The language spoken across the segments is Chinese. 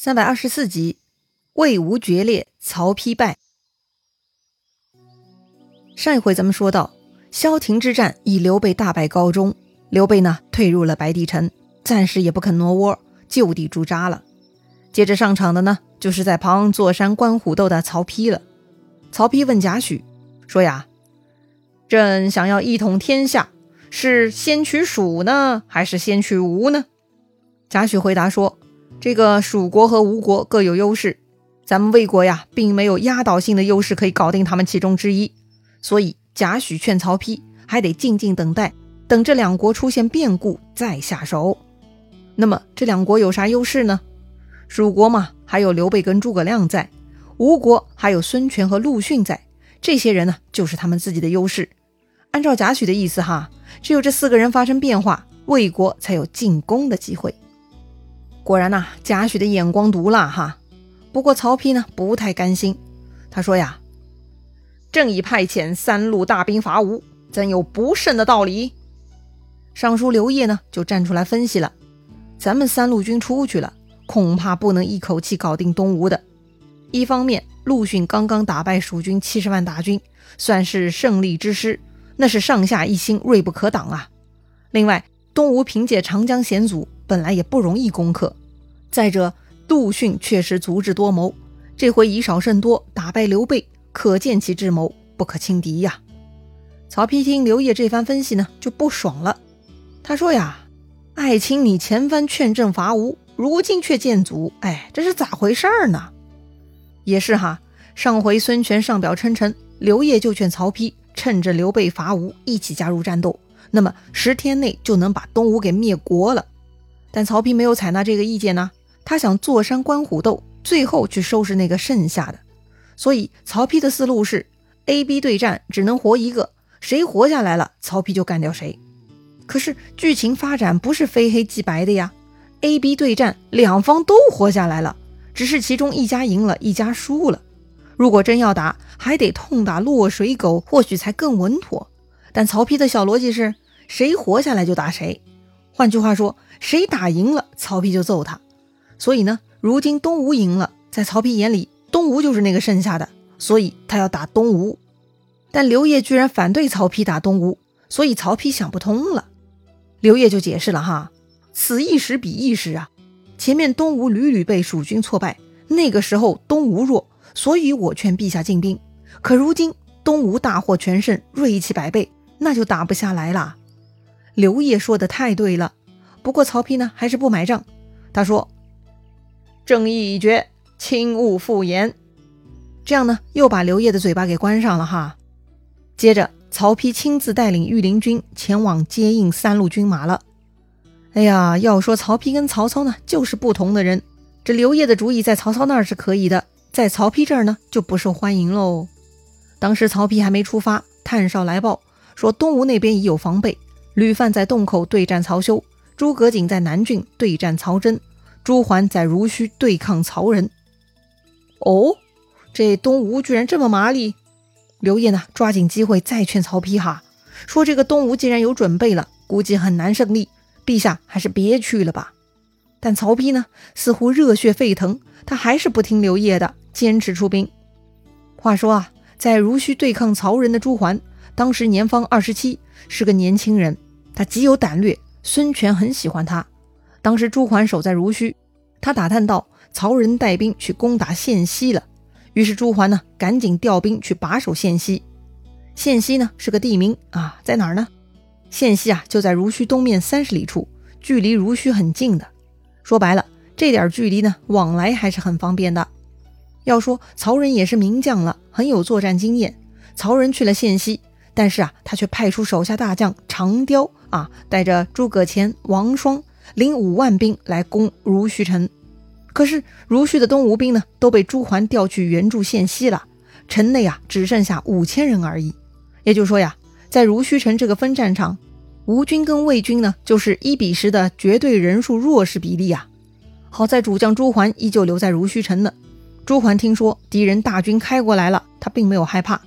三百二十四集，魏吴决裂，曹丕败。上一回咱们说到，萧亭之战以刘备大败告终，刘备呢退入了白帝城，暂时也不肯挪窝，就地驻扎了。接着上场的呢，就是在旁坐山观虎斗的曹丕了。曹丕问贾诩说：“呀，朕想要一统天下，是先取蜀呢，还是先取吴呢？”贾诩回答说。这个蜀国和吴国各有优势，咱们魏国呀，并没有压倒性的优势可以搞定他们其中之一，所以贾诩劝曹丕还得静静等待，等这两国出现变故再下手。那么这两国有啥优势呢？蜀国嘛，还有刘备跟诸葛亮在；吴国还有孙权和陆逊在，这些人呢，就是他们自己的优势。按照贾诩的意思哈，只有这四个人发生变化，魏国才有进攻的机会。果然呐，贾诩的眼光毒辣哈。不过曹丕呢不太甘心，他说呀：“正已派遣三路大兵伐吴，怎有不胜的道理？”尚书刘烨呢就站出来分析了：“咱们三路军出去了，恐怕不能一口气搞定东吴的。一方面，陆逊刚刚打败蜀军七十万大军，算是胜利之师，那是上下一心，锐不可挡啊。另外，东吴凭借长江险阻。”本来也不容易攻克，再者杜训确实足智多谋，这回以少胜多打败刘备，可见其智谋不可轻敌呀。曹丕听刘烨这番分析呢，就不爽了。他说呀：“爱卿，你前番劝朕伐吴，如今却见阻，哎，这是咋回事儿呢？”也是哈，上回孙权上表称臣，刘烨就劝曹丕趁着刘备伐吴，一起加入战斗，那么十天内就能把东吴给灭国了。但曹丕没有采纳这个意见呢，他想坐山观虎斗，最后去收拾那个剩下的。所以曹丕的思路是：A、B 对战，只能活一个，谁活下来了，曹丕就干掉谁。可是剧情发展不是非黑即白的呀，A、B 对战，两方都活下来了，只是其中一家赢了，一家输了。如果真要打，还得痛打落水狗，或许才更稳妥。但曹丕的小逻辑是：谁活下来就打谁。换句话说。谁打赢了，曹丕就揍他。所以呢，如今东吴赢了，在曹丕眼里，东吴就是那个剩下的，所以他要打东吴。但刘烨居然反对曹丕打东吴，所以曹丕想不通了。刘烨就解释了哈，此一时彼一时啊，前面东吴屡屡被蜀军挫败，那个时候东吴弱，所以我劝陛下进兵。可如今东吴大获全胜，锐气百倍，那就打不下来了。刘烨说的太对了。不过曹丕呢还是不买账，他说：“正义已决，轻勿复言。”这样呢又把刘烨的嘴巴给关上了哈。接着曹丕亲自带领御林军前往接应三路军马了。哎呀，要说曹丕跟曹操呢就是不同的人，这刘烨的主意在曹操那儿是可以的，在曹丕这儿呢就不受欢迎喽。当时曹丕还没出发，探哨来报说东吴那边已有防备，吕范在洞口对战曹休。诸葛瑾在南郡对战曹真，朱桓在濡须对抗曹仁。哦，这东吴居然这么麻利！刘烨呢，抓紧机会再劝曹丕哈，说这个东吴既然有准备了，估计很难胜利，陛下还是别去了吧。但曹丕呢，似乎热血沸腾，他还是不听刘烨的，坚持出兵。话说啊，在濡须对抗曹仁的朱桓，当时年方二十七，是个年轻人，他极有胆略。孙权很喜欢他。当时朱桓守在濡须，他打探到曹仁带兵去攻打县西了。于是朱桓呢，赶紧调兵去把守县西。县西呢是个地名啊，在哪儿呢？县西啊就在濡须东面三十里处，距离濡须很近的。说白了，这点距离呢，往来还是很方便的。要说曹仁也是名将了，很有作战经验。曹仁去了县西，但是啊，他却派出手下大将长刁。啊，带着诸葛虔、王双领五万兵来攻濡须城，可是濡须的东吴兵呢都被朱桓调去援助县西了，城内啊只剩下五千人而已。也就是说呀，在濡须城这个分战场，吴军跟魏军呢就是一比十的绝对人数弱势比例啊。好在主将朱桓依旧留在濡须城呢。朱桓听说敌人大军开过来了，他并没有害怕。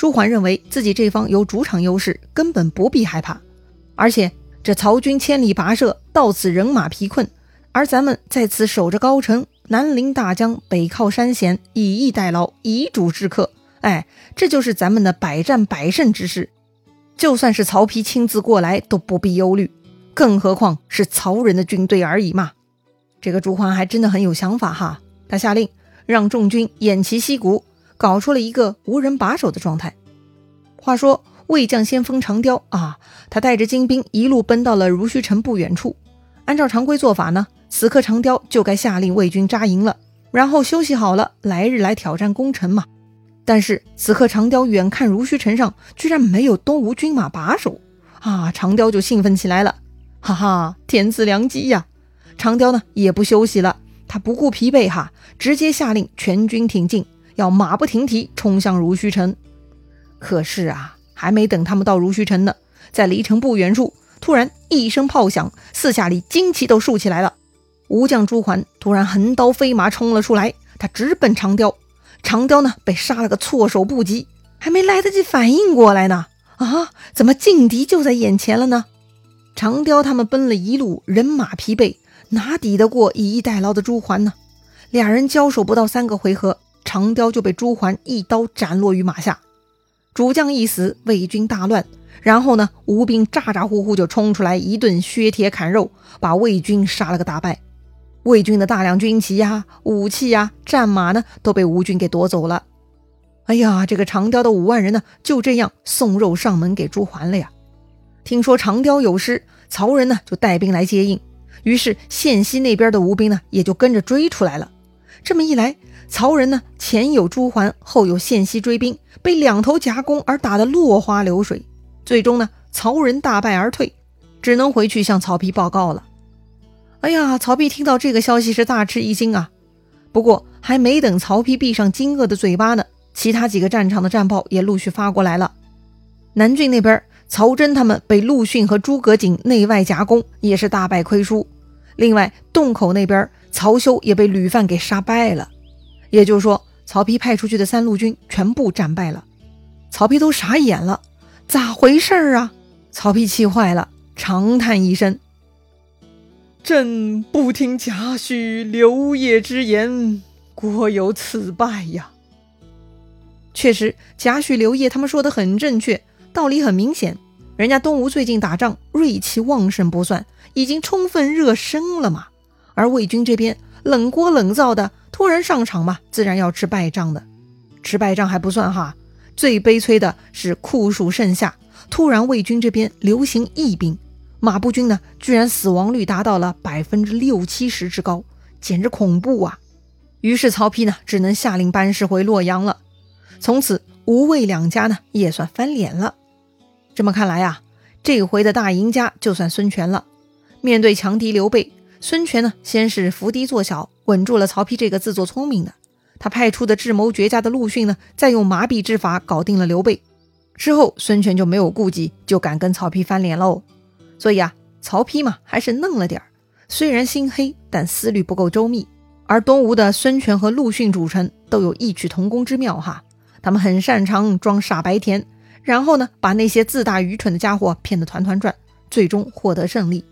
朱桓认为自己这方有主场优势，根本不必害怕。而且这曹军千里跋涉到此人马疲困，而咱们在此守着高城，南临大江，北靠山险，以逸待劳，以主制客。哎，这就是咱们的百战百胜之势。就算是曹丕亲自过来，都不必忧虑，更何况是曹人的军队而已嘛。这个朱桓还真的很有想法哈，他下令让众军偃旗息鼓，搞出了一个无人把守的状态。话说魏将先锋长雕啊，他带着精兵一路奔到了如须城不远处。按照常规做法呢，此刻长雕就该下令魏军扎营了，然后休息好了，来日来挑战攻城嘛。但是此刻长雕远看如须城上居然没有东吴军马把守啊，长雕就兴奋起来了，哈哈，天赐良机呀！长雕呢也不休息了，他不顾疲惫哈，直接下令全军挺进，要马不停蹄冲向如须城。可是啊，还没等他们到如须城呢，在离城不远处，突然一声炮响，四下里旌旗都竖起来了。吴将朱桓突然横刀飞马冲了出来，他直奔长雕。长雕呢，被杀了个措手不及，还没来得及反应过来呢。啊，怎么劲敌就在眼前了呢？长雕他们奔了一路，人马疲惫，哪抵得过以逸待劳的朱桓呢？俩人交手不到三个回合，长雕就被朱桓一刀斩落于马下。主将一死，魏军大乱。然后呢，吴兵咋咋呼呼就冲出来，一顿削铁砍肉，把魏军杀了个大败。魏军的大量军旗呀、武器呀、战马呢，都被吴军给夺走了。哎呀，这个长雕的五万人呢，就这样送肉上门给朱桓了呀。听说长雕有失，曹仁呢就带兵来接应，于是县西那边的吴兵呢也就跟着追出来了。这么一来，曹仁呢前有朱桓，后有献西追兵，被两头夹攻而打得落花流水。最终呢，曹仁大败而退，只能回去向曹丕报告了。哎呀，曹丕听到这个消息是大吃一惊啊！不过还没等曹丕闭上惊愕的嘴巴呢，其他几个战场的战报也陆续发过来了。南郡那边，曹真他们被陆逊和诸葛瑾内外夹攻，也是大败亏输。另外，洞口那边，曹休也被吕范给杀败了。也就是说，曹丕派出去的三路军全部战败了。曹丕都傻眼了，咋回事儿啊？曹丕气坏了，长叹一声。朕不听贾诩、刘烨之言，果有此败呀。确实，贾诩、刘烨他们说的很正确，道理很明显。人家东吴最近打仗锐气旺盛不算，已经充分热身了嘛。而魏军这边冷锅冷灶的，突然上场嘛，自然要吃败仗的。吃败仗还不算哈，最悲催的是酷暑盛夏，突然魏军这边流行疫病。马步军呢，居然死亡率达到了百分之六七十之高，简直恐怖啊！于是曹丕呢，只能下令班师回洛阳了。从此吴魏两家呢，也算翻脸了。这么看来啊，这回的大赢家就算孙权了。面对强敌刘备，孙权呢，先是伏低做小，稳住了曹丕这个自作聪明的。他派出的智谋绝佳的陆逊呢，再用麻痹之法搞定了刘备。之后，孙权就没有顾忌，就敢跟曹丕翻脸喽。所以啊，曹丕嘛还是嫩了点儿，虽然心黑，但思虑不够周密。而东吴的孙权和陆逊主臣都有异曲同工之妙哈，他们很擅长装傻白甜，然后呢把那些自大愚蠢的家伙骗得团团转，最终获得胜利。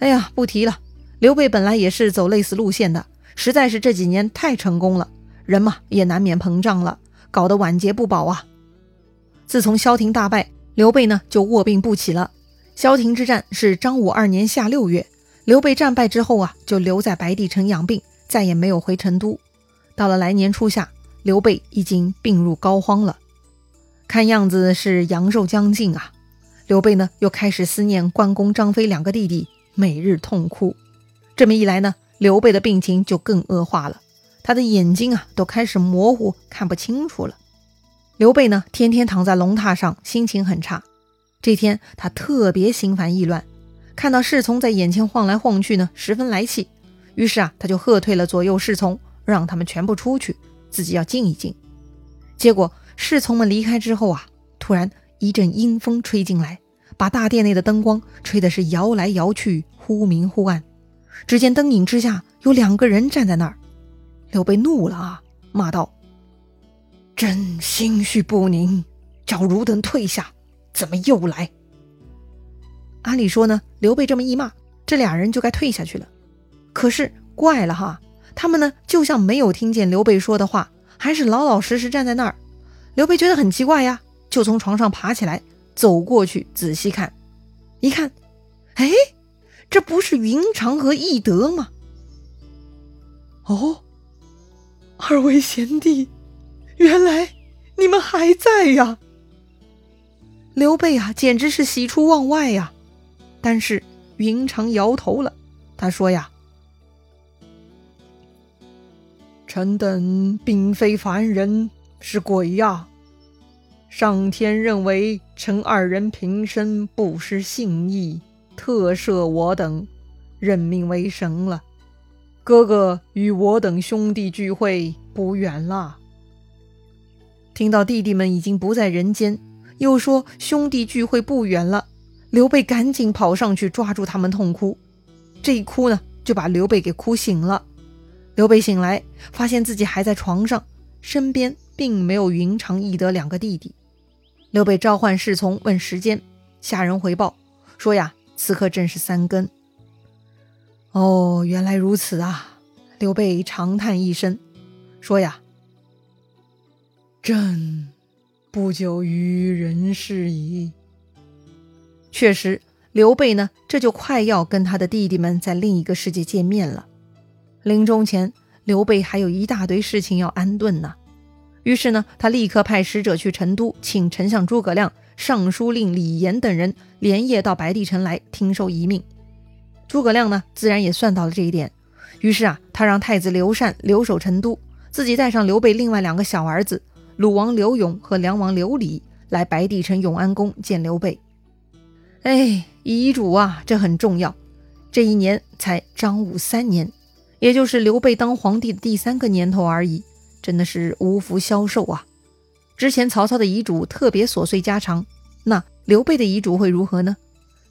哎呀，不提了，刘备本来也是走类似路线的，实在是这几年太成功了，人嘛也难免膨胀了，搞得晚节不保啊。自从萧亭大败，刘备呢就卧病不起了。萧亭之战是张武二年夏六月，刘备战败之后啊，就留在白帝城养病，再也没有回成都。到了来年初夏，刘备已经病入膏肓了，看样子是阳寿将近啊。刘备呢，又开始思念关公、张飞两个弟弟，每日痛哭。这么一来呢，刘备的病情就更恶化了，他的眼睛啊都开始模糊，看不清楚了。刘备呢，天天躺在龙榻上，心情很差。这天他特别心烦意乱，看到侍从在眼前晃来晃去呢，十分来气。于是啊，他就喝退了左右侍从，让他们全部出去，自己要静一静。结果侍从们离开之后啊，突然一阵阴风吹进来，把大殿内的灯光吹的是摇来摇去，忽明忽暗。只见灯影之下有两个人站在那儿。刘备怒了啊，骂道：“朕心绪不宁，叫汝等退下。”怎么又来？按理说呢，刘备这么一骂，这俩人就该退下去了。可是怪了哈，他们呢就像没有听见刘备说的话，还是老老实实站在那儿。刘备觉得很奇怪呀，就从床上爬起来，走过去仔细看，一看，哎，这不是云长和翼德吗？哦，二位贤弟，原来你们还在呀！刘备啊，简直是喜出望外呀。但是云长摇头了，他说呀：“臣等并非凡人，是鬼呀！上天认为臣二人平生不失信义，特赦我等，任命为神了。”哥哥与我等兄弟聚会不远了。听到弟弟们已经不在人间，又说兄弟聚会不远了，刘备赶紧跑上去抓住他们痛哭。这一哭呢，就把刘备给哭醒了。刘备醒来，发现自己还在床上，身边并没有云长、翼德两个弟弟。刘备召唤侍从问时间，下人回报说呀，此刻正是三更。哦，原来如此啊！刘备长叹一声，说：“呀，朕不久于人世矣。”确实，刘备呢，这就快要跟他的弟弟们在另一个世界见面了。临终前，刘备还有一大堆事情要安顿呢。于是呢，他立刻派使者去成都，请丞相诸葛亮、尚书令李严等人连夜到白帝城来听受遗命。诸葛亮呢，自然也算到了这一点，于是啊，他让太子刘禅留守成都，自己带上刘备另外两个小儿子鲁王刘永和梁王刘礼来白帝城永安宫见刘备。哎，遗嘱啊，这很重要。这一年才张武三年，也就是刘备当皇帝的第三个年头而已，真的是无福消受啊。之前曹操的遗嘱特别琐碎家常，那刘备的遗嘱会如何呢？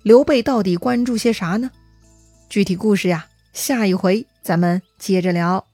刘备到底关注些啥呢？具体故事呀，下一回咱们接着聊。